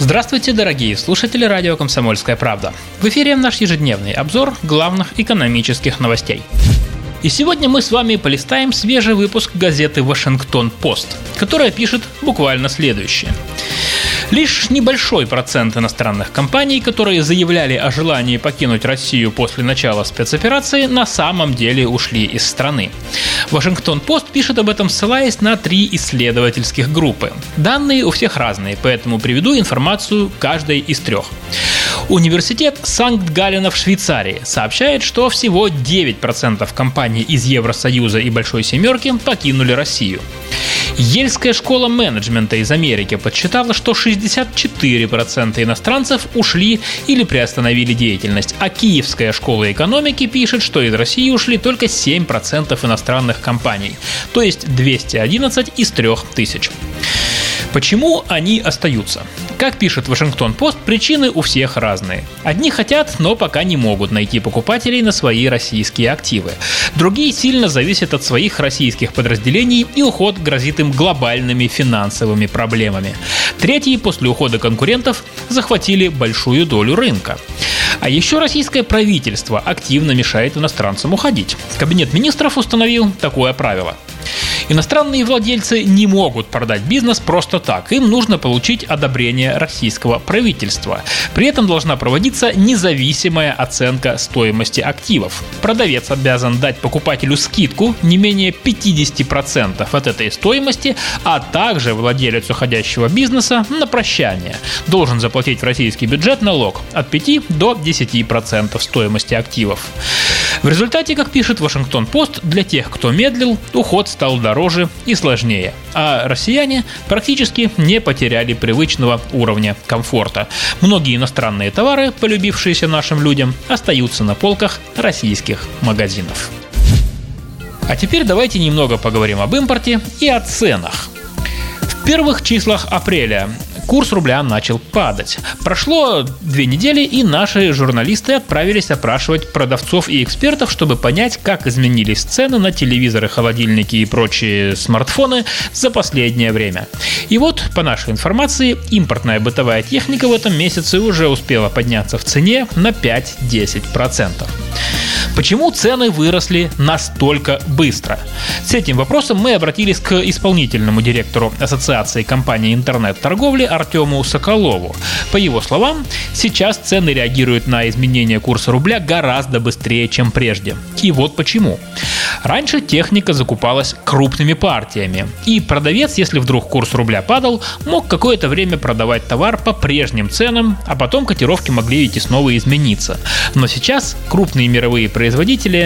Здравствуйте, дорогие слушатели радио «Комсомольская правда». В эфире наш ежедневный обзор главных экономических новостей. И сегодня мы с вами полистаем свежий выпуск газеты «Вашингтон-Пост», которая пишет буквально следующее. Лишь небольшой процент иностранных компаний, которые заявляли о желании покинуть Россию после начала спецоперации, на самом деле ушли из страны. Вашингтон-Пост пишет об этом, ссылаясь на три исследовательских группы. Данные у всех разные, поэтому приведу информацию каждой из трех. Университет Санкт-Галлена в Швейцарии сообщает, что всего 9% компаний из Евросоюза и Большой Семерки покинули Россию. Ельская школа менеджмента из Америки подсчитала, что 64% иностранцев ушли или приостановили деятельность, а Киевская школа экономики пишет, что из России ушли только 7% иностранных компаний, то есть 211 из 3000. Почему они остаются? Как пишет Вашингтон-Пост, причины у всех разные. Одни хотят, но пока не могут найти покупателей на свои российские активы. Другие сильно зависят от своих российских подразделений и уход грозит им глобальными финансовыми проблемами. Третьи после ухода конкурентов захватили большую долю рынка. А еще российское правительство активно мешает иностранцам уходить. Кабинет министров установил такое правило. Иностранные владельцы не могут продать бизнес просто так. Им нужно получить одобрение российского правительства. При этом должна проводиться независимая оценка стоимости активов. Продавец обязан дать покупателю скидку не менее 50% от этой стоимости, а также владелец уходящего бизнеса на прощание должен заплатить в российский бюджет налог от 5 до 10% стоимости активов. В результате, как пишет Вашингтон-Пост, для тех, кто медлил, уход стал дороже и сложнее, а россияне практически не потеряли привычного уровня комфорта. Многие иностранные товары, полюбившиеся нашим людям, остаются на полках российских магазинов. А теперь давайте немного поговорим об импорте и о ценах. В первых числах апреля курс рубля начал падать. Прошло две недели, и наши журналисты отправились опрашивать продавцов и экспертов, чтобы понять, как изменились цены на телевизоры, холодильники и прочие смартфоны за последнее время. И вот, по нашей информации, импортная бытовая техника в этом месяце уже успела подняться в цене на 5-10%. Почему цены выросли настолько быстро? С этим вопросом мы обратились к исполнительному директору Ассоциации компаний интернет-торговли Артему Соколову. По его словам, сейчас цены реагируют на изменение курса рубля гораздо быстрее, чем прежде. И вот почему. Раньше техника закупалась крупными партиями, и продавец, если вдруг курс рубля падал, мог какое-то время продавать товар по прежним ценам, а потом котировки могли идти снова измениться. Но сейчас крупные мировые производители,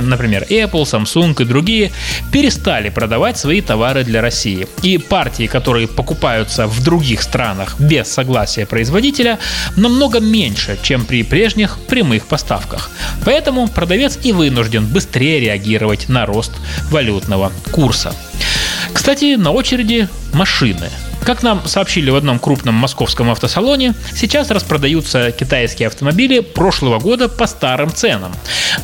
например Apple, Samsung и другие, перестали продавать свои товары для России. И партии, которые покупаются в других странах без согласия производителя, намного меньше, чем при прежних прямых поставках. Поэтому продавец и вынужден быстрее реагировать на рост валютного курса. Кстати, на очереди машины – как нам сообщили в одном крупном московском автосалоне, сейчас распродаются китайские автомобили прошлого года по старым ценам.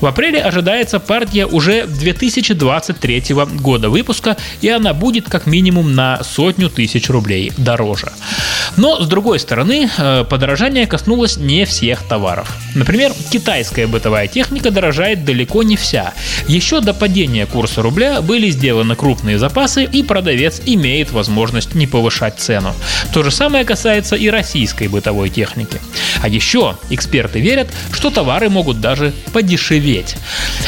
В апреле ожидается партия уже 2023 года выпуска, и она будет как минимум на сотню тысяч рублей дороже. Но, с другой стороны, э, подорожание коснулось не всех товаров. Например, китайская бытовая техника дорожает далеко не вся. Еще до падения курса рубля были сделаны крупные запасы, и продавец имеет возможность не повышать повышать цену. То же самое касается и российской бытовой техники. А еще эксперты верят, что товары могут даже подешеветь.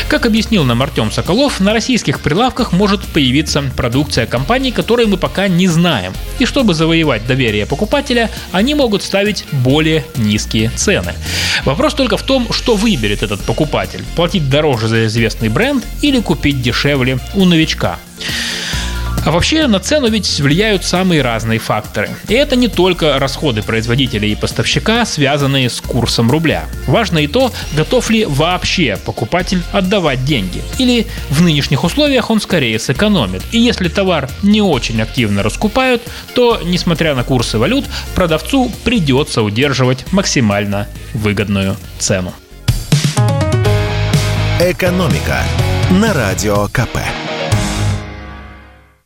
Как объяснил нам Артем Соколов, на российских прилавках может появиться продукция компаний, которые мы пока не знаем. И чтобы завоевать доверие покупателя, они могут ставить более низкие цены. Вопрос только в том, что выберет этот покупатель. Платить дороже за известный бренд или купить дешевле у новичка. А вообще на цену ведь влияют самые разные факторы. И это не только расходы производителя и поставщика, связанные с курсом рубля. Важно и то, готов ли вообще покупатель отдавать деньги. Или в нынешних условиях он скорее сэкономит. И если товар не очень активно раскупают, то, несмотря на курсы валют, продавцу придется удерживать максимально выгодную цену. Экономика на радио КП.